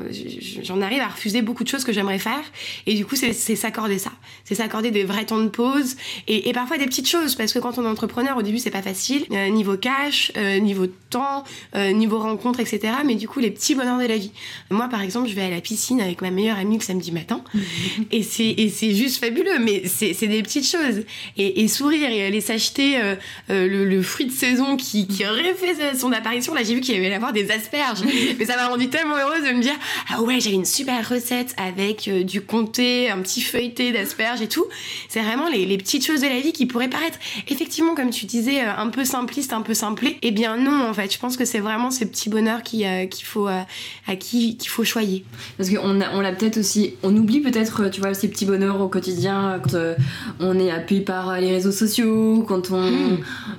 j'en arrive à refuser beaucoup de choses que j'aimerais faire, et du coup, c'est s'accorder ça, c'est s'accorder des vrais temps de pause, et, parfois des petites choses, parce que quand on est entrepreneur, au début, c'est pas facile, euh, niveau cash, niveau temps, niveau rencontre, etc. Mais du coup, les petits bonheurs de la vie. Moi, par exemple, je vais à la piscine avec ma meilleure amie le samedi matin, et c'est juste fabuleux, mais c'est des petites choses. Et, sourire et aller s'acheter le, fruit de saison qui, qui refait son Là, j'ai vu qu'il y avait avoir des asperges. Mais ça m'a rendu tellement heureuse de me dire Ah ouais, j'avais une super recette avec euh, du comté, un petit feuilleté d'asperges et tout. C'est vraiment les, petites choses de la vie qui pourraient paraître, effectivement, comme tu disais, euh, un peu simpliste, un peu simplé. Eh bien, non, en fait. Je pense que c'est vraiment ces petits bonheurs qui, euh, qu'il faut, à qui qu'il faut choyer. Parce qu'on on l'a peut-être aussi. On oublie peut-être, tu vois, ces petits bonheurs au quotidien quand on est appuyé par les réseaux sociaux, quand on. Hmm.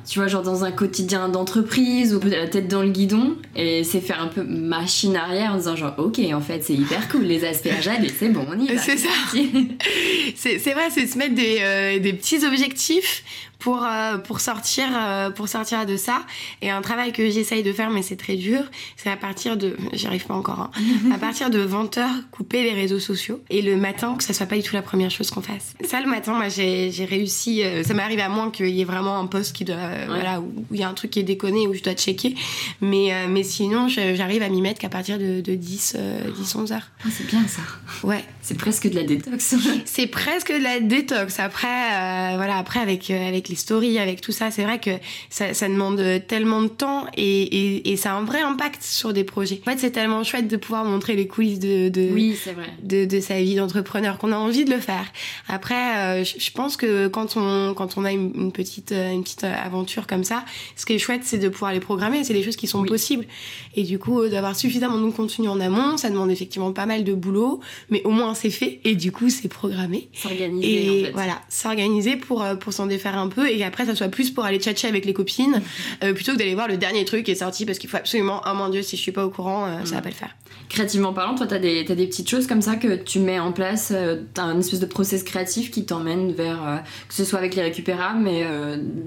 Tu vois, genre dans un quotidien d'entreprise ou peut-être tête dans le guidon et c'est faire un peu machine arrière en disant genre ok en fait c'est hyper cool les aspergades et c'est bon on y va. C'est ça. c'est vrai c'est se mettre des, euh, des petits objectifs pour euh, pour sortir euh, pour sortir de ça. Et un travail que j'essaye de faire mais c'est très dur c'est à partir de j'y arrive pas encore hein, à partir de 20 heures couper les réseaux sociaux et le matin que ça soit pas du tout la première chose qu'on fasse. Ça le matin moi j'ai réussi euh, ça m'arrive à moins qu'il y ait vraiment un poste qui doit voilà où il y a un truc qui est déconné où je dois checker. Mais mais sinon j'arrive à m'y mettre qu'à partir de, de 10 10 11 heures. Ah, c'est bien ça. Ouais. C'est presque de la détox c'est presque de la détox. Après voilà après avec avec les stories, avec tout ça, c'est vrai que ça, ça, demande tellement de temps et, et, et, ça a un vrai impact sur des projets. En fait, c'est tellement chouette de pouvoir montrer les coulisses de, de, oui, vrai. de, de sa vie d'entrepreneur qu'on a envie de le faire. Après, euh, je pense que quand on, quand on a une, petite, euh, une petite aventure comme ça, ce qui est chouette, c'est de pouvoir les programmer. C'est des choses qui sont possibles. Et du coup, d'avoir suffisamment de contenu en amont, ça demande effectivement pas mal de boulot, mais au moins c'est fait et du coup, c'est programmé. S'organiser. Et en fait. voilà, s'organiser pour, euh, pour s'en défaire un peu et après ça soit plus pour aller tchatcher avec les copines euh, plutôt que d'aller voir le dernier truc qui est sorti parce qu'il faut absolument oh mon dieu si je suis pas au courant euh, ça va pas le faire. Créativement parlant toi t'as des, as des petites choses comme ça que tu mets en place euh, t'as un espèce de process créatif qui t'emmène vers que ce soit avec les récupérables mais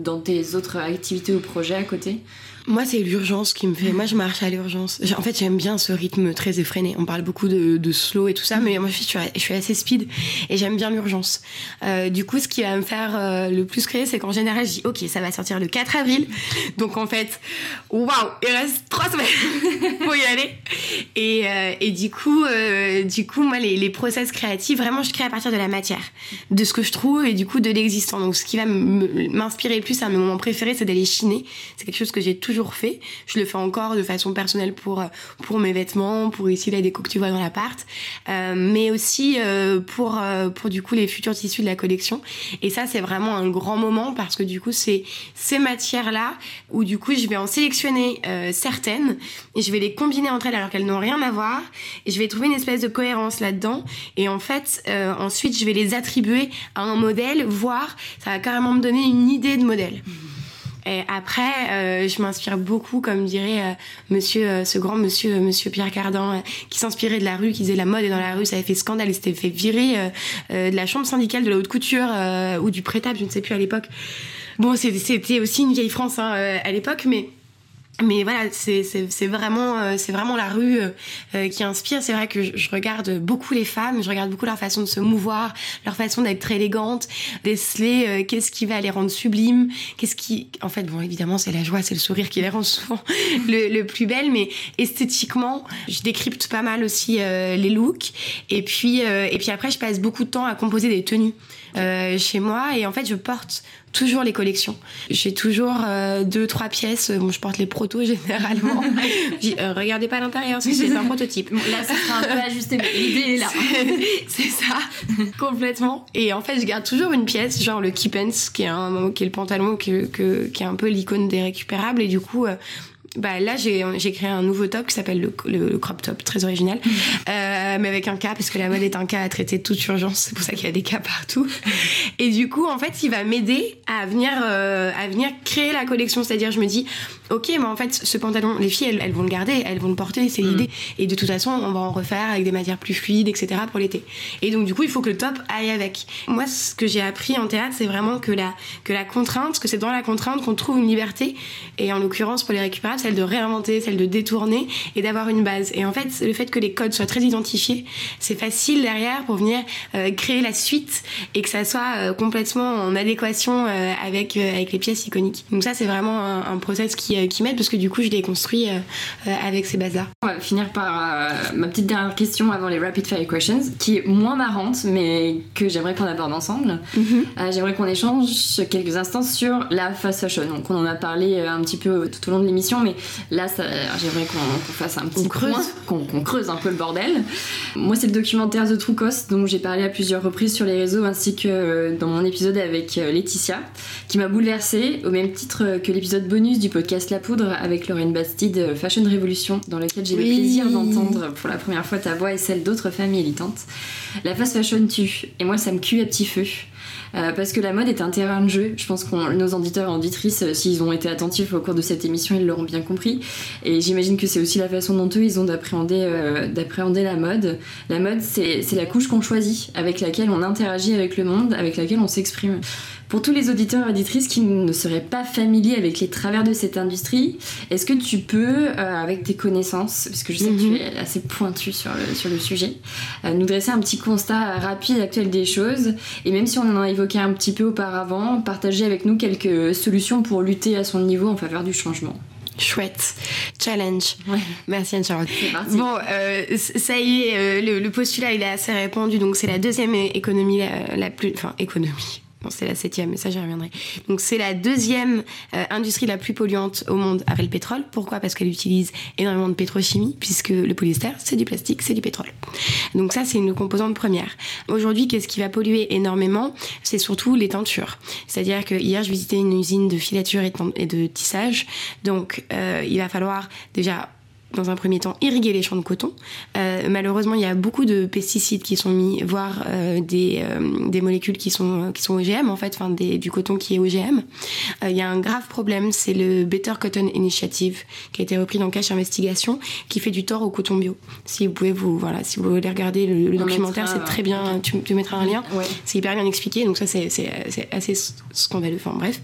dans tes autres activités ou projets à côté? Moi, c'est l'urgence qui me fait. Moi, je marche à l'urgence. En fait, j'aime bien ce rythme très effréné. On parle beaucoup de, slow et tout ça, mais moi, je suis, assez speed et j'aime bien l'urgence. Euh, du coup, ce qui va me faire euh, le plus créer, c'est qu'en général, je dis, OK, ça va sortir le 4 avril. Donc, en fait, waouh, il reste trois semaines pour y aller. Et, euh, et du coup, du coup, moi, les, les process créatifs, vraiment, je crée à partir de la matière, de ce que je trouve et du coup, de l'existant. Donc, ce qui va m'inspirer le plus, à mes moments préférés, c'est d'aller chiner. C'est quelque chose que j'ai toujours fait. Je le fais encore de façon personnelle pour pour mes vêtements, pour ici la déco que tu vois dans l'appart, euh, mais aussi euh, pour euh, pour du coup les futurs tissus de la collection. Et ça c'est vraiment un grand moment parce que du coup c'est ces matières là où du coup je vais en sélectionner certaines et je vais les combiner entre elles alors qu'elles n'ont rien à voir et je vais trouver une espèce de cohérence là-dedans et en fait ensuite je vais les attribuer à un modèle, voire ça va carrément me donner une idée de modèle. Et après, euh, je m'inspire beaucoup, comme dirait euh, Monsieur, euh, ce grand Monsieur, Monsieur Pierre Cardan, qui s'inspirait de la rue, qui disait la mode est dans la rue, ça avait fait scandale, il s'était fait virer de la chambre syndicale de la haute couture ou du prétable, je ne sais plus à l'époque. Bon, c'était aussi une vieille France hein, à l'époque, mais mais voilà, c'est vraiment, euh, c'est vraiment la rue euh, euh, qui inspire. C'est vrai que je, regarde beaucoup les femmes, je regarde beaucoup leur façon de se mouvoir, leur façon d'être très élégante, déceler qu'est-ce qui va les rendre sublimes, qu'est-ce qui, en fait, bon, évidemment, c'est la joie, c'est le sourire qui les rend souvent le, le, plus belles, mais esthétiquement, je décrypte pas mal aussi les looks. Et puis, et puis après, je passe beaucoup de temps à composer des tenues. Chez moi et en fait je porte toujours les collections. J'ai toujours euh, deux, trois pièces. Bon, je porte les protos généralement. euh, regardez pas l'intérieur, c'est un prototype. là, ça sera un peu ajusté, mais l'idée est là. c'est ça, complètement. Et en fait, je garde toujours une pièce, genre le Keepens, qui est, un, qui est le pantalon que, que, qui est un peu l'icône des récupérables. Et du coup, euh, bah là j'ai créé un nouveau top qui s'appelle le, le, crop top très original. Mm. euh, mais avec un cas parce que la mode est un cas à traiter de toute urgence. C'est pour ça qu'il y a des cas partout. Et du coup en fait il va m'aider à venir euh, à venir créer la collection. C'est-à-dire je me dis ok mais en fait ce pantalon les filles elles, vont le garder elles vont le porter c'est mm. l'idée. Et de toute façon on va en refaire avec des matières plus fluides etc pour l'été. Et donc du coup il faut que le top aille avec. Moi ce que j'ai appris en théâtre c'est vraiment que la que la contrainte que c'est dans la contrainte qu'on trouve une liberté. Et en l'occurrence pour les récupérables celle de réinventer, celle de détourner et d'avoir une base. Et en fait, le fait que les codes soient très identifiés, c'est facile derrière pour venir euh, créer la suite et que ça soit euh, complètement en adéquation euh, avec, avec les pièces iconiques. Donc ça, c'est vraiment un, process qui, qui m'aide parce que du coup, je l'ai construit avec ces bases-là. On va finir par ma petite dernière question avant les rapid fire questions, qui est moins marrante, mais que j'aimerais qu'on aborde ensemble. Mm-hmm. j'aimerais qu'on échange quelques instants sur la fast fashion. Donc on en a parlé un petit peu tout au long de l'émission, mais là, j'aimerais qu'on fasse un petit creuse. qu'on creuse un peu le bordel. Moi, c'est le documentaire The True Cost dont j'ai parlé à plusieurs reprises sur les réseaux, ainsi que euh, dans mon épisode avec euh, Laetitia, qui m'a bouleversée, au même titre que l'épisode bonus du podcast La Poudre avec Lorraine Bastide, euh, Fashion Revolution, dans lequel j'ai le plaisir d'entendre pour la première fois ta voix et celle d'autres femmes militantes. La fast fashion tue, et moi, ça me cuit à petit feu. Euh, parce que la mode est un terrain de jeu. Je pense que nos auditeurs et auditrices, euh, s'ils ont été attentifs au cours de cette émission, ils l'auront bien compris. Et j'imagine que c'est aussi la façon dont eux, ils ont d'appréhender euh, d'appréhender la mode. La mode, c'est la couche qu'on choisit, avec laquelle on interagit avec le monde, avec laquelle on s'exprime. Pour tous les auditeurs et auditrices qui ne seraient pas familiers avec les travers de cette industrie, est-ce que tu peux, euh, avec tes connaissances, parce que je sais que tu mhm. es assez pointu sur le, sur le sujet, euh, nous dresser un petit constat rapide, actuel des choses, et même si on en a évoqué un petit peu auparavant, partager avec nous quelques solutions pour lutter à son niveau en faveur du changement Chouette. Challenge. Merci Anne-Charlotte. Bon, euh, ça y est, le, postulat il est assez répandu, donc c'est la deuxième économie la, la plus... Enfin, économie c'est la septième, mais ça j'y reviendrai. Donc c'est la deuxième euh, industrie la plus polluante au monde après le pétrole. Pourquoi? Parce qu'elle utilise énormément de pétrochimie, puisque le polyester c'est du plastique, c'est du pétrole. Donc ça c'est une composante première. Aujourd'hui, qu'est-ce qui va polluer énormément? C'est surtout les teintures. C'est-à-dire que hier je visitais une usine de filature et de tissage. Donc euh, il va falloir déjà dans un premier temps, irriguer les champs de coton. Euh, malheureusement, il y a beaucoup de pesticides qui sont mis, voire euh, des, euh, des, molécules qui sont, qui sont OGM, en fait, enfin, des, du coton qui est OGM. il y a un grave problème, c'est le Better Cotton Initiative, qui a été repris dans Cache Investigation, qui fait du tort au coton bio. Si vous pouvez vous, voilà, si vous voulez regarder le, documentaire, c'est très bien, tu, tu, mettras un lien. C'est hyper bien expliqué, donc ça, c'est assez scandaleux, enfin, bref.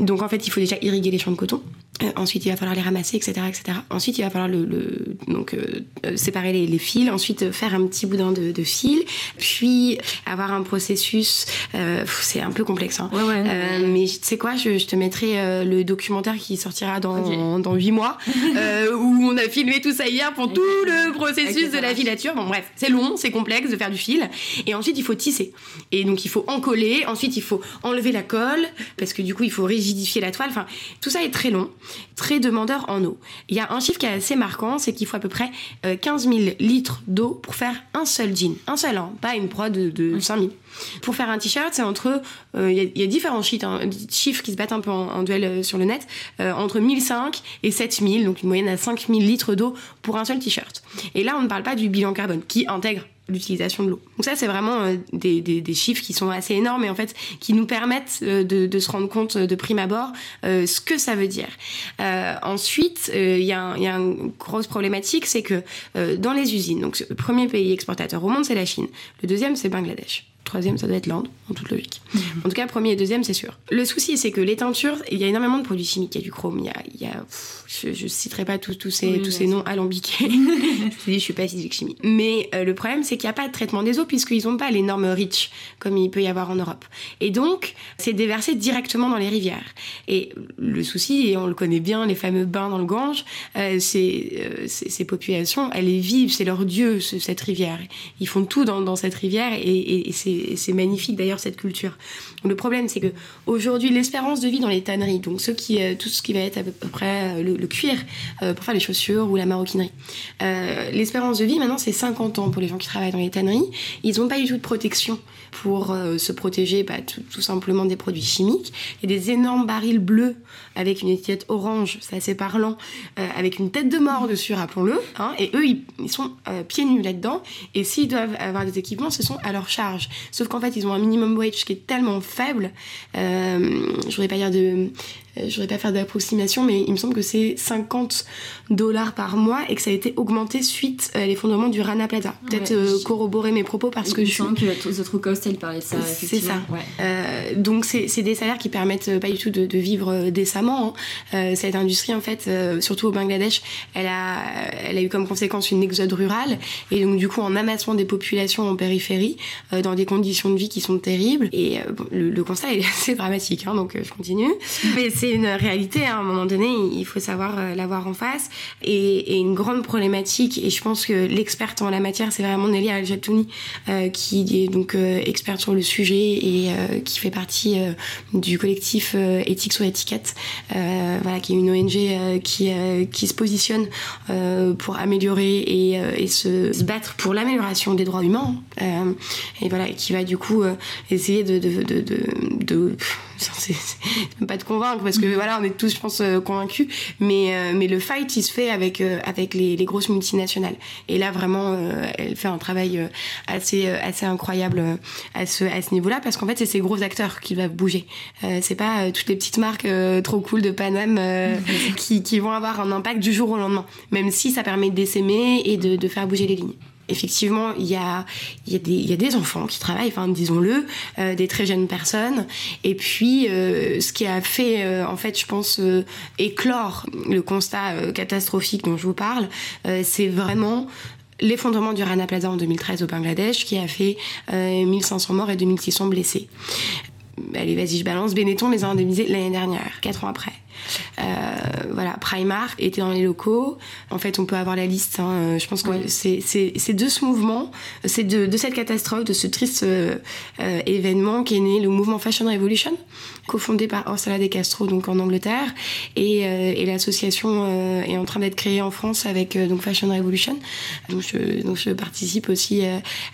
donc, en fait, il faut déjà irriguer les champs de coton. Ensuite, il va falloir les ramasser, etc., etc. Ensuite, il va falloir le, donc euh, euh, séparer les, fils. Ensuite, faire un petit boudin de, de fil. Puis avoir un processus. c'est un peu complexe. Hein. mais tu sais quoi, je, te mettrai le documentaire qui sortira dans dans huit mois, où on a filmé tout ça hier pour tout le processus de la filature. Bon, bref, c'est long, c'est complexe de faire du fil. Et ensuite, il faut tisser. Et donc, il faut encoller. Ensuite, il faut enlever la colle parce que du coup, il faut rigidifier la toile. Enfin, tout ça est très long très demandeur en eau. Il y a un chiffre qui est assez marquant, c'est qu'il faut à peu près 15 euh, 000 litres d'eau pour faire un seul jean. Un seul, hein, pas une prod de, de 5 000. Pour faire un t-shirt, c'est entre, euh, il y, a différents chiffres, hein, chiffres qui se battent un peu en, duel euh, sur le net, entre 1005 et 7000, donc une moyenne à 5000 litres d'eau pour un seul t-shirt. Et là, on ne parle pas du bilan carbone, qui intègre l'utilisation de l'eau. Donc ça, c'est vraiment euh, des, chiffres qui sont assez énormes et en fait qui nous permettent euh, de, se rendre compte de prime abord euh, ce que ça veut dire. Euh, ensuite, il y, a y, a une grosse problématique, c'est que dans les usines, donc le premier pays exportateur au monde, c'est la Chine. Le deuxième, c'est Bangladesh. Troisième, ça doit être l'Inde, en toute logique. Mhm. En tout cas, premier et deuxième, c'est sûr. Le souci, c'est que les teintures, il y a énormément de produits chimiques. Il y a du chrome, il y a. Il y a je, je citerai pas tous, tous ces, tous ces noms alambiqués. je dis, je suis pas physique chimie. Mais euh, le problème, c'est qu'il n'y a pas de traitement des eaux puisqu'ils n'ont pas les normes REACH comme il peut y avoir en Europe. Et donc, c'est déversé directement dans les rivières. Et le souci, et on le connaît bien, les fameux bains dans le Gange, euh, c'est, euh, ces populations, elles les vivent, c'est leur dieu, cette rivière. Ils font tout dans, dans cette rivière et, et, et c'est c'est magnifique d'ailleurs cette culture. Le problème, c'est que aujourd'hui, l'espérance de vie dans les tanneries, donc qui, euh, tout ce qui va être à peu près le, cuir pour faire les chaussures ou la maroquinerie, l'espérance de vie maintenant c'est 50 ans pour les gens qui travaillent dans les tanneries. Ils n'ont pas du tout de protection pour se protéger bah, tout, simplement des produits chimiques. Il y a des énormes barils bleus avec une étiquette orange, c'est assez parlant, avec une tête de mort dessus, rappelons-le. Hein, et eux, ils, sont pieds nus là-dedans. Et s'ils doivent avoir des équipements, ce sont à leur charge. Sauf qu'en fait, ils ont un minimum wage qui est tellement faible. Euh, je voudrais pas dire de je voudrais pas faire d'approximation, mais il me semble que c'est 50 dollars par mois et que ça a été augmenté suite à l'effondrement du Rana Plaza. Peut-être euh, corroborer mes propos parce que je suis. que les autres costs, ils parlaient de ça. C'est ça. Euh, donc c'est des salaires qui permettent pas du tout de, vivre décemment. Hein. cette industrie, en fait, surtout au Bangladesh, elle a, elle a eu comme conséquence une exode rurale et donc du coup en amassement des populations en périphérie dans des conditions de vie qui sont terribles. Et le, constat est assez dramatique, hein, donc je continue. Mais c'est une réalité. Hein. À un moment donné, il faut savoir euh, l'avoir en face. Et, une grande problématique, et je pense que l'experte en la matière, c'est vraiment Nelly al euh, qui est donc euh, experte sur le sujet et qui fait partie du collectif Éthique sur l'étiquette, voilà, qui est une ONG qui, se positionne pour améliorer et, se, battre pour l'amélioration des droits humains. et voilà, qui va du coup essayer de, de c'est pas de convaincre parce que voilà on est tous je pense euh, convaincus. Mais euh, mais le fight il se fait avec euh, avec les, les, grosses multinationales. Et là vraiment elle fait un travail assez assez incroyable à ce à ce niveau-là parce qu'en fait c'est ces gros acteurs qui doivent bouger. C'est pas toutes les petites marques trop cool de Paname qui, qui vont avoir un impact du jour au lendemain. Même si ça permet d'essaimer et de, de faire bouger les lignes effectivement, il y a, y, a des, enfants qui travaillent, disons-le, euh, des très jeunes personnes. Et puis, euh, ce qui a fait, euh, en fait, je pense, éclore le constat catastrophique dont je vous parle, c'est vraiment l'effondrement du Rana Plaza en 2013 au Bangladesh qui a fait 1500 morts et 2600 blessés. Allez, vas-y, je balance. Benetton les a indemnisés l'année dernière, quatre ans après. Euh, voilà, Primark était dans les locaux. En fait, on peut avoir la liste. Hein. Je pense que c'est de ce mouvement, c'est de, de, cette catastrophe, de ce triste euh, événement qui est né le mouvement Fashion Revolution, cofondé par Ursula De Castro, donc en Angleterre, et, euh, et l'association euh, est en train d'être créée en France avec donc Fashion Revolution. Donc je, donc je participe aussi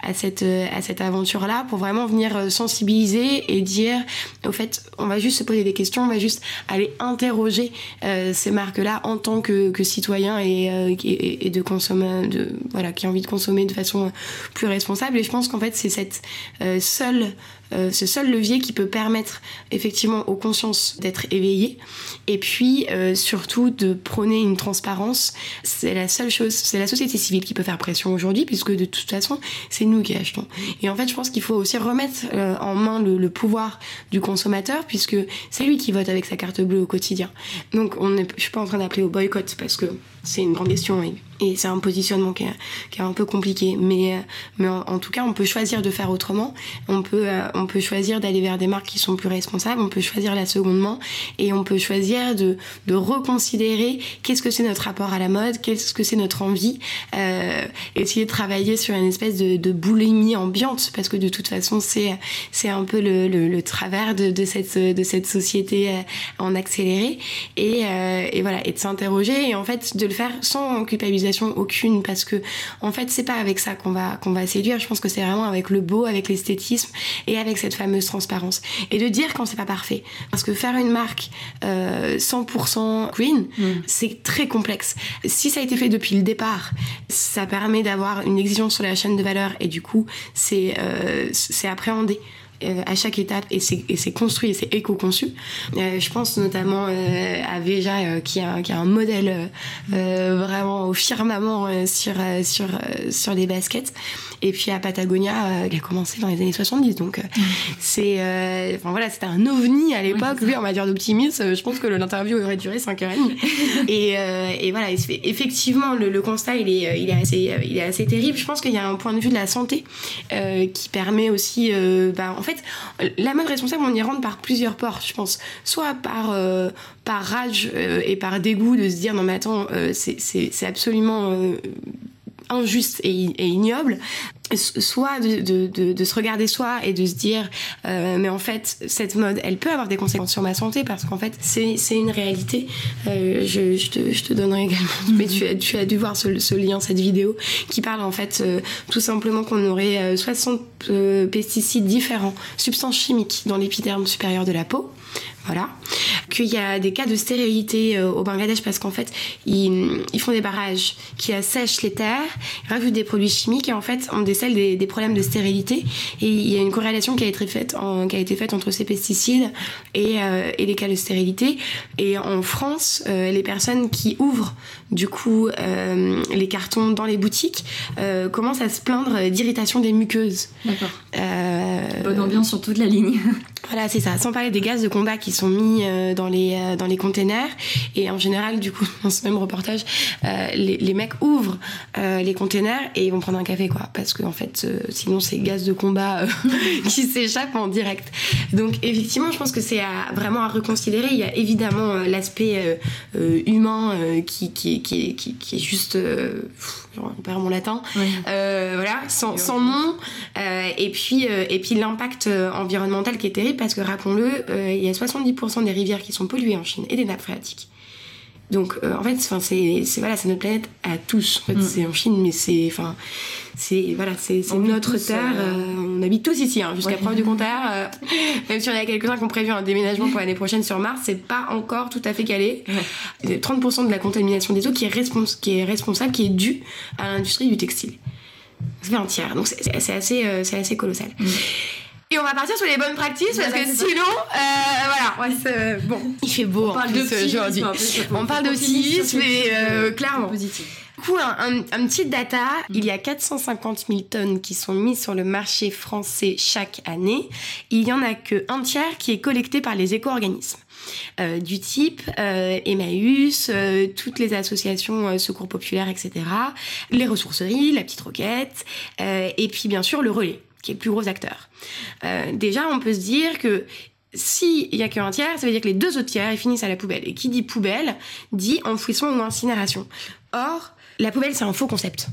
à cette à cette aventure là pour vraiment venir sensibiliser et dire au fait, on va juste se poser des questions, on va juste aller interroger euh, ces marques-là en tant que, que citoyen et, euh, et, de consommer, de, voilà, qui a envie de consommer de façon plus responsable. Et je pense qu'en fait, c'est cette euh, seule euh, ce seul levier qui peut permettre effectivement aux consciences d'être éveillées et puis euh, surtout de prôner une transparence. C'est la seule chose, c'est la société civile qui peut faire pression aujourd'hui puisque de toute façon c'est nous qui achetons. Et en fait je pense qu'il faut aussi remettre euh, en main le, le, pouvoir du consommateur puisque c'est lui qui vote avec sa carte bleue au quotidien. Donc on est, je suis pas en train d'appeler au boycott parce que c'est une grande question et, c'est un positionnement qui est, un peu compliqué. Mais, euh, en, tout cas, on peut choisir de faire autrement. On peut, euh, on peut choisir d'aller vers des marques qui sont plus responsables. On peut choisir la seconde main et on peut choisir de, reconsidérer qu'est-ce que c'est notre rapport à la mode, qu'est-ce que c'est notre envie. Euh, essayer de travailler sur une espèce de, de boulimie ambiante parce que de toute façon, c'est, c'est un peu le, travers de, cette, de cette société en accéléré. Et, et voilà, et de s'interroger et en fait de le faire sans culpabilisation aucune parce que en fait c'est pas avec ça qu'on va qu'on va séduire. Je pense que c'est vraiment avec le beau avec l'esthétisme et avec cette fameuse transparence. Et de dire quand c'est pas parfait. Parce que faire une marque euh, 100% green mm. c'est très complexe. Si ça a été fait depuis le départ ça permet d'avoir une exigence sur la chaîne de valeur et du coup c'est euh, c'est appréhendé euh, à chaque étape et c'est construit et c'est éco-conçu. Euh, je pense notamment euh, à Veja qui, a, qui a un modèle vraiment au firmament sur, sur, sur les baskets. Et puis à Patagonia, il a commencé dans les années 70. Donc c'est enfin voilà, c'était un ovni à l'époque. Oui, en matière d'optimisme, je pense que l'interview aurait duré 5 heures et, et voilà, effectivement, le, le, constat, il est, il, est assez, il est assez terrible. Je pense qu'il y a un point de vue de la santé qui permet aussi, bah, en fait, la mode responsable, on y rentre par plusieurs portes, je pense. Soit par, euh, par rage euh, et par dégoût de se dire non mais attends, euh, c'est absolument injuste et, ignoble. soit de, de, de, se regarder soi et de se dire euh, mais en fait cette mode elle peut avoir des conséquences sur ma santé parce qu'en fait c'est, c'est une réalité euh, je, je, te, je te donnerai également mais tu, as, tu as dû voir ce, ce lien cette vidéo qui parle en fait euh, tout simplement qu'on aurait 60 euh, pesticides différents substances chimiques dans l'épiderme supérieur de la peau voilà. Qu'il y a des cas de stérilité euh, au Bangladesh parce qu'en fait, ils, ils, font des barrages qui assèchent les terres, rajoutent des produits chimiques et en fait, on décèle des, des, problèmes de stérilité. Et il y a une corrélation qui a été faite, en, qui a été faite entre ces pesticides et, euh, et les cas de stérilité. Et en France, euh, les personnes qui ouvrent du coup euh, les cartons dans les boutiques commencent à se plaindre d'irritation des muqueuses. D'accord. Bonne ambiance sur toute la ligne. Voilà, c'est ça. Sans parler des gaz de combat qui sont mis euh, dans les euh, dans les containers et en général, du coup, dans ce même reportage, euh, les, mecs ouvrent les containers et ils vont prendre un café, quoi, parce que en fait, sinon c'est gaz de combat qui s'échappe en direct. Donc effectivement, je pense que c'est vraiment à reconsidérer. Il y a évidemment l'aspect humain qui, qui, qui, qui est juste on perd mon latin, oui. euh, voilà, sans, sans nom, euh, et puis euh, et puis l'impact environnemental qui est terrible parce que rappelons-le, il y a 70% des rivières qui sont polluées en Chine et des nappes phréatiques. Donc euh, en fait, enfin c'est voilà, c'est notre planète à tous. En fait, mm. c'est en Chine, mais c'est enfin c'est voilà, c'est notre terre. Euh... Euh, on habite tous ici, hein, jusqu'à ouais. preuve du contraire. Euh, même si on a quelques-uns qui ont prévu un déménagement pour l'année prochaine sur Mars, c'est pas encore tout à fait calé. Ouais. 30% de la contamination des eaux qui est, respons qui est responsable, qui est due à l'industrie du textile. Ça fait un tiers, donc c'est assez c'est assez colossal. Mm. Et on va partir sur les bonnes pratiques parce que sinon, euh, voilà, ouais, bon, il fait beau on parle aujourd'hui. On parle d'optimisme, mais euh, clairement. Positif. Du coup, un, un, un, petit data, mmh. il y a 450 000 tonnes qui sont mises sur le marché français chaque année. Il y en a que un tiers qui est collecté par les éco-organismes. Euh, du type euh, Emmaüs, euh, toutes les associations euh, secours populaires, etc., les ressourceries, la petite roquette, euh, et puis bien sûr le relais qui est le plus gros acteur. Euh, déjà, on peut se dire que s'il y a qu'un tiers, ça veut dire que les deux autres tiers, ils finissent à la poubelle. Et qui dit poubelle, dit enfouissement ou incinération. Or, la poubelle, c'est un faux concept.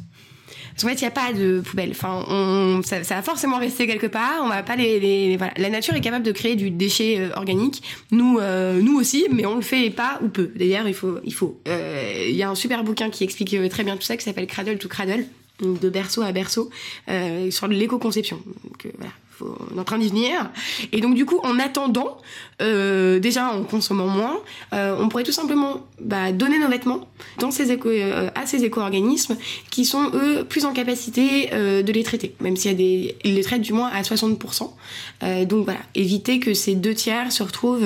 Parce qu'en fait, il n'y a pas de poubelle. Enfin, ça, va forcément rester quelque part. On va pas les. La nature est capable de créer du déchet euh, organique. Nous, euh, nous aussi, mais on le fait pas ou peu. D'ailleurs, il faut, il faut. Il y a un super bouquin qui explique très bien tout ça, qui s'appelle Cradle to Cradle de berceau à berceau euh, sur l'éco-conception. Donc euh, voilà, on est en train d'y venir. Et donc du coup, en attendant, euh, déjà en consommant moins, euh, on pourrait tout simplement bah, donner nos vêtements dans ces éco, euh, à ces éco-organismes qui sont eux plus en capacité de les traiter, même s'il y a des, ils les traitent du moins à 60%. Euh, donc voilà, éviter que ces deux tiers se retrouvent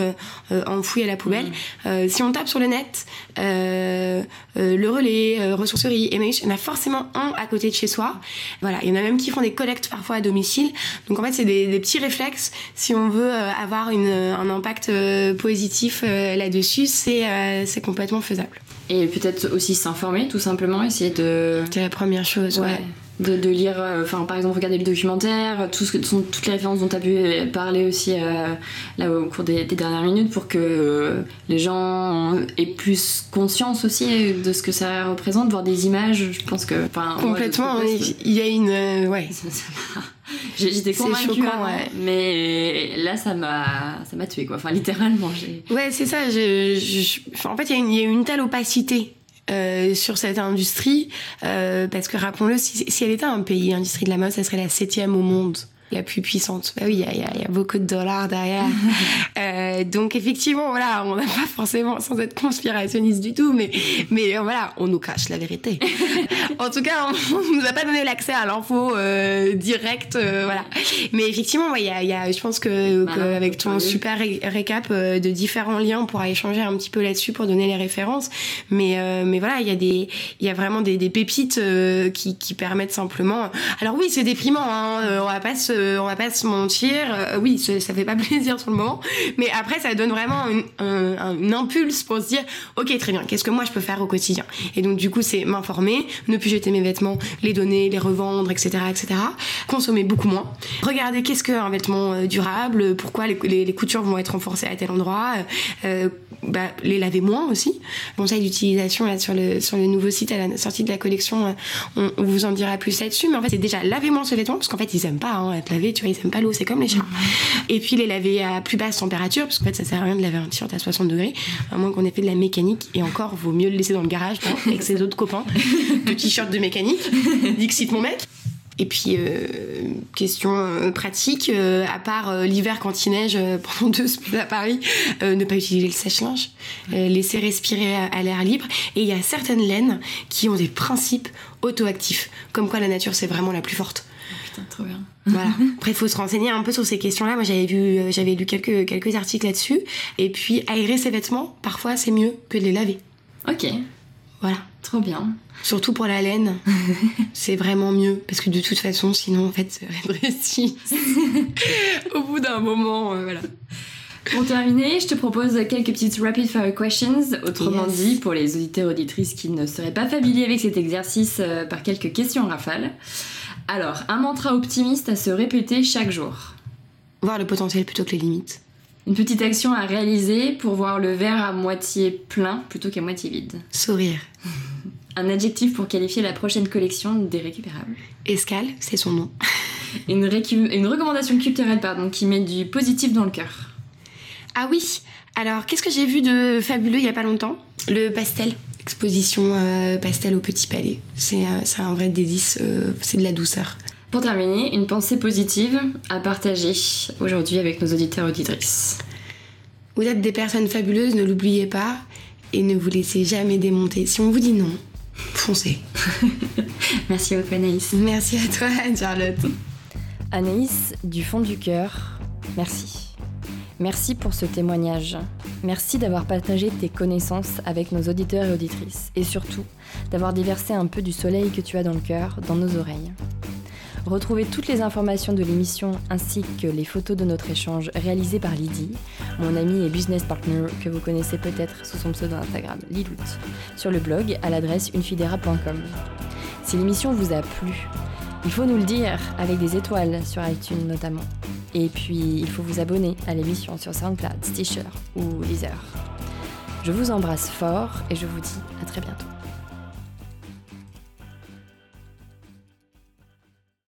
enfouis à la poubelle. Mmh. si on tape sur le net, le relais, ressourcerie, Emmaüs, il y en a forcément un à côté de chez soi. Voilà, il y en a même qui font des collectes parfois à domicile. Donc en fait, c'est des, des, petits réflexes si on veut avoir une, un impact euh, positif euh, là-dessus, c'est euh, complètement faisable. Et peut-être aussi s'informer, tout simplement, essayer de. C'est la première chose, ouais. ouais. De, de, lire, enfin par exemple regarder le documentaire, tout ce que toutes les références dont tu as pu parler aussi euh, là au cours des, des, dernières minutes pour que euh, les gens aient plus conscience aussi de ce que ça représente, voir des images. Je pense que complètement, il y a une euh, ouais. J'étais convaincue, choquant, ouais. mais là ça m'a ça m'a tué quoi. Enfin littéralement. Ouais c'est ça. Je, je, en fait il y, y, a une telle opacité euh, sur cette industrie, euh, parce que rappelons-le, si, si, elle était un pays, l'industrie de la mode, ça serait la septième au monde la plus puissante. Bah oui, il y a, y, a, y a, beaucoup de dollars derrière. euh, donc effectivement, voilà, on n'a pas forcément, sans être conspirationniste du tout, mais, mais euh, voilà, on nous cache la vérité. en tout cas, on, on nous a pas donné l'accès à l'info euh, directe, euh, voilà. Mais effectivement, il y, a, y a, je pense que, bah, que avec ton super ré récap euh, de différents liens, on pourra échanger un petit peu là-dessus pour donner les références. Mais, mais voilà, il y a des, il y a vraiment des, des pépites qui, qui permettent simplement. Alors oui, c'est déprimant, hein, on va pas se euh, on va pas se mentir, euh, oui, ça, fait pas plaisir sur le moment, mais après, ça donne vraiment une, un, un impulse pour se dire, ok, très bien, qu'est-ce que moi je peux faire au quotidien? Et donc, du coup, c'est m'informer, ne plus jeter mes vêtements, les donner, les revendre, etc., etc. Consommer beaucoup moins. Regarder qu'est-ce qu'un vêtement euh, durable, pourquoi les, les, coutures vont être renforcées à tel endroit, euh, bah, les laver moins aussi. Conseil d'utilisation là sur le sur le nouveau site à la sortie de la collection, on, on vous en dira plus là-dessus, mais en fait, c'est déjà laver moins ce vêtement parce qu'en fait, ils aiment pas hein, lavés, tu vois, ils aiment pas l'eau, c'est comme les chats. Et puis les laver à plus basse température parce qu'en fait, ça sert à rien de laver un t-shirt à 60 degrés, à moins qu'on ait fait de la mécanique et encore, vaut mieux le laisser dans le garage hein, avec ses autres copains de t-shirt de mécanique. Dixit mon mec. Et puis, euh, question euh, pratique, euh, à part l'hiver quand il neige pendant deux semaines à Paris, ne pas utiliser le sèche-linge, laisser respirer à, à l'air libre. Et il y a certaines laines qui ont des principes auto-actifs, comme quoi la nature c'est vraiment la plus forte. Putain, trop bien. Voilà. Après, il faut se renseigner un peu sur ces questions-là. Moi, j'avais vu, j'avais lu quelques, quelques articles là-dessus. Et puis, aérer ses vêtements, parfois, c'est mieux que de les laver. Ok. Voilà. Trop bien. Surtout pour la laine, c'est vraiment mieux parce que de toute façon, sinon en fait, ça rétrécit. Au bout d'un moment, euh, voilà. Pour terminer, je te propose quelques petites rapid fire questions, autrement yes. dit pour les auditeurs auditrices qui ne seraient pas familiers avec cet exercice euh, par quelques questions rafales. Alors, un mantra optimiste à se répéter chaque jour. Voir le potentiel plutôt que les limites. Une petite action à réaliser pour voir le verre à moitié plein plutôt qu'à moitié vide. Sourire. Un adjectif pour qualifier la prochaine collection des récupérables. Escale, c'est son nom. Une, une, recommandation culturelle pardon, qui met du positif dans le cœur. Ah oui Alors, qu'est-ce que j'ai vu de fabuleux il y a pas longtemps? Le pastel. Exposition euh, pastel au Petit Palais. C'est euh, un vrai délice, euh, c'est de la douceur. Pour terminer, une pensée positive à partager aujourd'hui avec nos auditeurs auditrices. Vous êtes des personnes fabuleuses, ne l'oubliez pas, et ne vous laissez jamais démonter. Si on vous dit non, foncez. Merci beaucoup Anaïs. Merci à toi Charlotte. Anaïs, du fond du cœur, merci. Merci pour ce témoignage. Merci d'avoir partagé tes connaissances avec nos auditeurs et auditrices. Et surtout, d'avoir déversé un peu du soleil que tu as dans le cœur, dans nos oreilles. Retrouvez toutes les informations de l'émission ainsi que les photos de notre échange réalisé par Lydie, mon amie et business partner que vous connaissez peut-être sous son pseudo Instagram, Lilout, sur le blog à l'adresse unefidera.com. Si l'émission vous a plu, il faut nous le dire avec des étoiles sur iTunes notamment. Et puis, il faut vous abonner à l'émission sur SoundCloud, Stitcher ou Deezer. Je vous embrasse fort et je vous dis à très bientôt.